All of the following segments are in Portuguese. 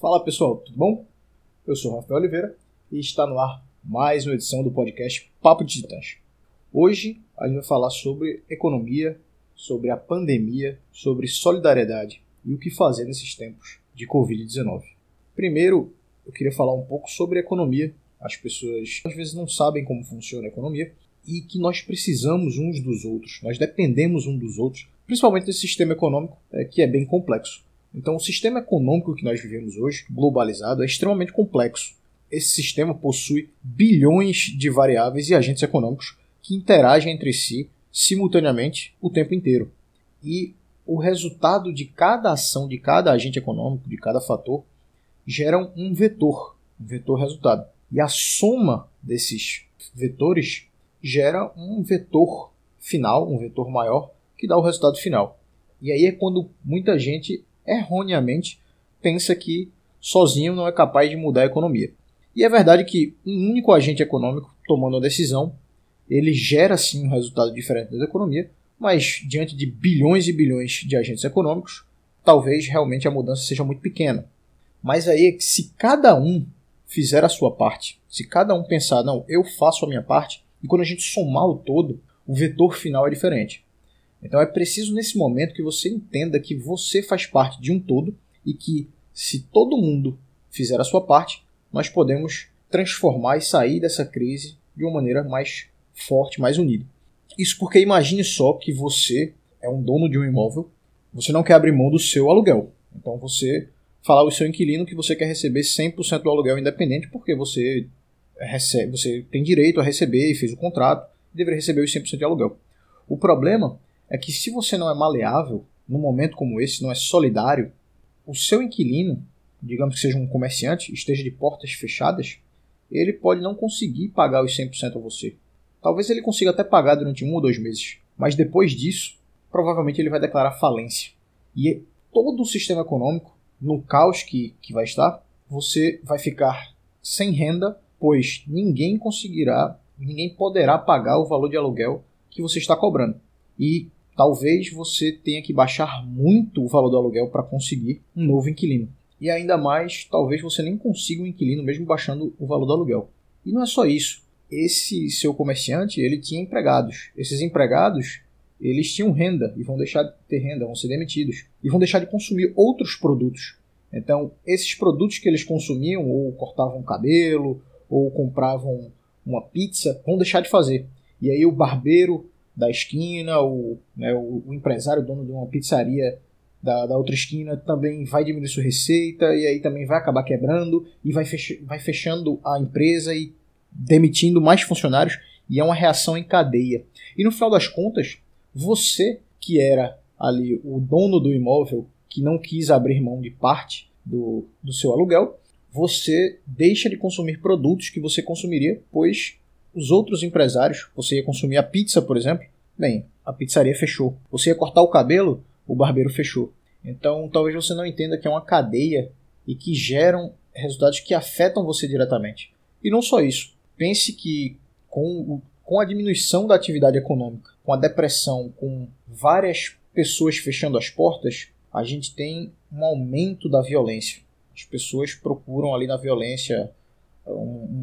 Fala pessoal, tudo bom? Eu sou Rafael Oliveira e está no ar mais uma edição do podcast Papo de Titãs. Hoje a gente vai falar sobre economia, sobre a pandemia, sobre solidariedade e o que fazer nesses tempos de Covid-19. Primeiro, eu queria falar um pouco sobre economia. As pessoas às vezes não sabem como funciona a economia e que nós precisamos uns dos outros, nós dependemos uns dos outros, principalmente desse sistema econômico é, que é bem complexo. Então, o sistema econômico que nós vivemos hoje, globalizado, é extremamente complexo. Esse sistema possui bilhões de variáveis e agentes econômicos que interagem entre si simultaneamente o tempo inteiro. E o resultado de cada ação, de cada agente econômico, de cada fator, gera um vetor, um vetor resultado. E a soma desses vetores gera um vetor final, um vetor maior, que dá o resultado final. E aí é quando muita gente erroneamente pensa que sozinho não é capaz de mudar a economia. E é verdade que um único agente econômico tomando a decisão, ele gera sim um resultado diferente da economia, mas diante de bilhões e bilhões de agentes econômicos, talvez realmente a mudança seja muito pequena. Mas aí é se cada um fizer a sua parte, se cada um pensar, não, eu faço a minha parte, e quando a gente somar o todo, o vetor final é diferente. Então é preciso nesse momento que você entenda que você faz parte de um todo e que se todo mundo fizer a sua parte, nós podemos transformar e sair dessa crise de uma maneira mais forte, mais unida. Isso porque imagine só que você é um dono de um imóvel, você não quer abrir mão do seu aluguel. Então você fala ao seu inquilino que você quer receber 100% do aluguel independente porque você recebe, você tem direito a receber e fez o contrato, deveria receber os 100% de aluguel. O problema é que se você não é maleável, num momento como esse, não é solidário, o seu inquilino, digamos que seja um comerciante, esteja de portas fechadas, ele pode não conseguir pagar os 100% a você. Talvez ele consiga até pagar durante um ou dois meses, mas depois disso, provavelmente ele vai declarar falência. E todo o sistema econômico, no caos que, que vai estar, você vai ficar sem renda, pois ninguém conseguirá, ninguém poderá pagar o valor de aluguel que você está cobrando. E talvez você tenha que baixar muito o valor do aluguel para conseguir um novo inquilino. E ainda mais, talvez você nem consiga um inquilino mesmo baixando o valor do aluguel. E não é só isso. Esse seu comerciante, ele tinha empregados. Esses empregados, eles tinham renda e vão deixar de ter renda, vão ser demitidos e vão deixar de consumir outros produtos. Então, esses produtos que eles consumiam, ou cortavam cabelo, ou compravam uma pizza, vão deixar de fazer. E aí o barbeiro da esquina, o, né, o, o, empresário, dono de uma pizzaria da, da, outra esquina, também vai diminuir sua receita e aí também vai acabar quebrando e vai, fech vai fechando a empresa e demitindo mais funcionários e é uma reação em cadeia. E no final das contas, você que era ali o dono do imóvel, que não quis abrir mão de parte do, do seu aluguel, você deixa de consumir produtos que você consumiria, pois os outros empresários, você ia consumir a pizza, por exemplo, bem, a pizzaria fechou. Você ia cortar o cabelo, o barbeiro fechou. Então, talvez você não entenda que é uma cadeia e que geram resultados que afetam você diretamente. E não só isso. Pense que com, com a diminuição da atividade econômica, com a depressão, com várias pessoas fechando as portas, a gente tem um aumento da violência. As pessoas procuram ali na violência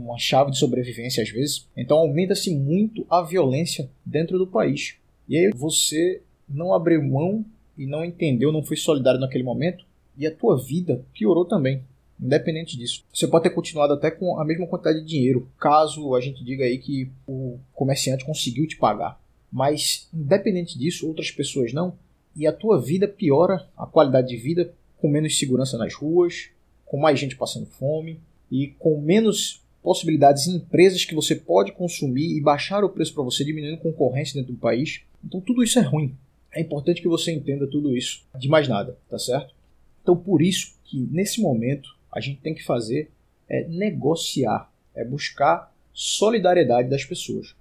uma chave de sobrevivência às vezes. Então aumenta-se muito a violência dentro do país. E aí você não abriu mão e não entendeu, não foi solidário naquele momento, e a tua vida piorou também. Independente disso. Você pode ter continuado até com a mesma quantidade de dinheiro, caso a gente diga aí que o comerciante conseguiu te pagar. Mas, independente disso, outras pessoas não. E a tua vida piora, a qualidade de vida, com menos segurança nas ruas, com mais gente passando fome, e com menos possibilidades em empresas que você pode consumir e baixar o preço para você, diminuindo concorrência dentro do país. Então tudo isso é ruim. É importante que você entenda tudo isso de mais nada, tá certo? Então por isso que nesse momento a gente tem que fazer é negociar, é buscar solidariedade das pessoas.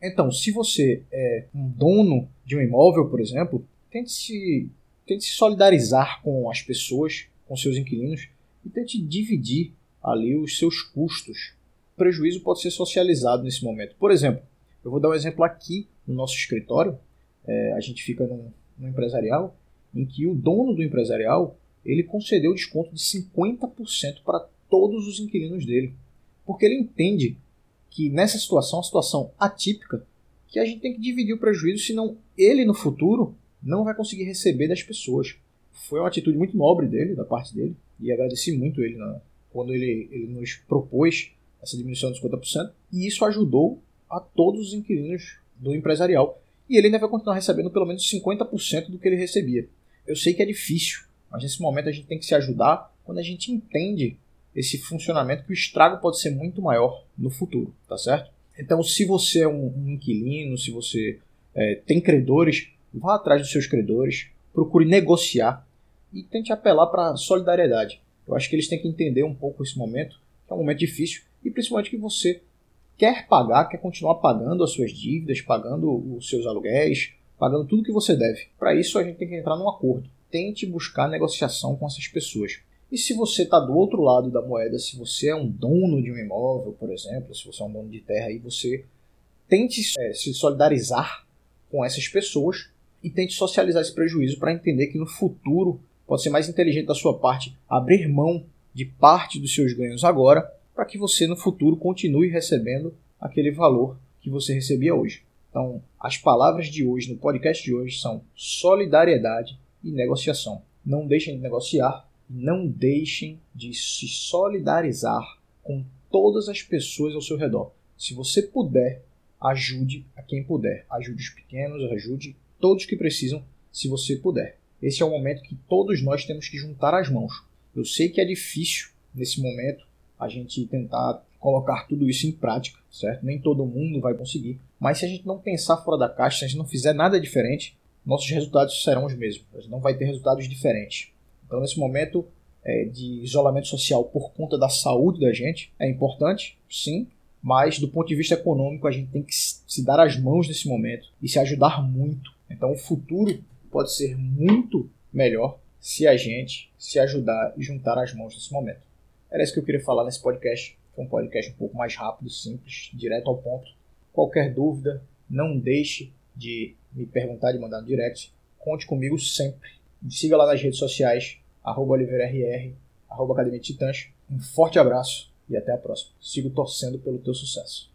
Então, se você é um dono de um imóvel, por exemplo, tente se, tente se solidarizar com as pessoas, com seus inquilinos, e tente dividir ali os seus custos. Prejuízo pode ser socializado nesse momento. Por exemplo, eu vou dar um exemplo aqui no nosso escritório. É, a gente fica num empresarial em que o dono do empresarial ele concedeu desconto de 50% para todos os inquilinos dele. Porque ele entende que nessa situação, uma situação atípica, que a gente tem que dividir o prejuízo, senão ele no futuro não vai conseguir receber das pessoas. Foi uma atitude muito nobre dele, da parte dele, e agradeci muito ele na, quando ele, ele nos propôs essa diminuição de 50%, e isso ajudou a todos os inquilinos do empresarial. E ele ainda vai continuar recebendo pelo menos 50% do que ele recebia. Eu sei que é difícil, mas nesse momento a gente tem que se ajudar quando a gente entende esse funcionamento que o estrago pode ser muito maior no futuro, tá certo? Então, se você é um, inquilino, se você é, tem credores, vá atrás dos seus credores, procure negociar e tente apelar para a solidariedade. Eu acho que eles têm que entender um pouco esse momento, que é um momento difícil, e principalmente que você quer pagar, quer continuar pagando as suas dívidas, pagando os seus aluguéis, pagando tudo que você deve. Para isso, a gente tem que entrar num acordo. Tente buscar negociação com essas pessoas. E se você está do outro lado da moeda, se você é um dono de um imóvel, por exemplo, se você é um dono de terra, e você tente é, se solidarizar com essas pessoas e tente socializar esse prejuízo para entender que no futuro pode ser mais inteligente da sua parte abrir mão de parte dos seus ganhos agora para que você no futuro continue recebendo aquele valor que você recebia hoje. Então, as palavras de hoje no podcast de hoje são solidariedade e negociação. Não deixem de negociar, não deixem de se solidarizar com todas as pessoas ao seu redor. Se você puder, ajude a quem puder. Ajude os pequenos, ajude todos que precisam, se você puder. Esse é o momento que todos nós temos que juntar as mãos. Eu sei que é difícil nesse momento a gente tentar colocar tudo isso em prática, certo? Nem todo mundo vai conseguir, mas se a gente não pensar fora da caixa, se a gente não fizer nada diferente, nossos resultados serão os mesmos. A gente não vai ter resultados diferentes. Então, nesse momento é, de isolamento social por conta da saúde da gente, é importante, sim, mas do ponto de vista econômico, a gente tem que se dar as mãos nesse momento e se ajudar muito. Então, o futuro pode ser muito melhor se a gente se ajudar e juntar as mãos nesse momento. Era isso que eu queria falar nesse podcast. Foi um podcast um pouco mais rápido, simples, direto ao ponto. Qualquer dúvida, não deixe de me perguntar, de mandar no direct. Conte comigo sempre. Me siga lá nas redes sociais, arroba oliveirarr, arroba Academia Titãs. Um forte abraço e até a próxima. Sigo torcendo pelo teu sucesso.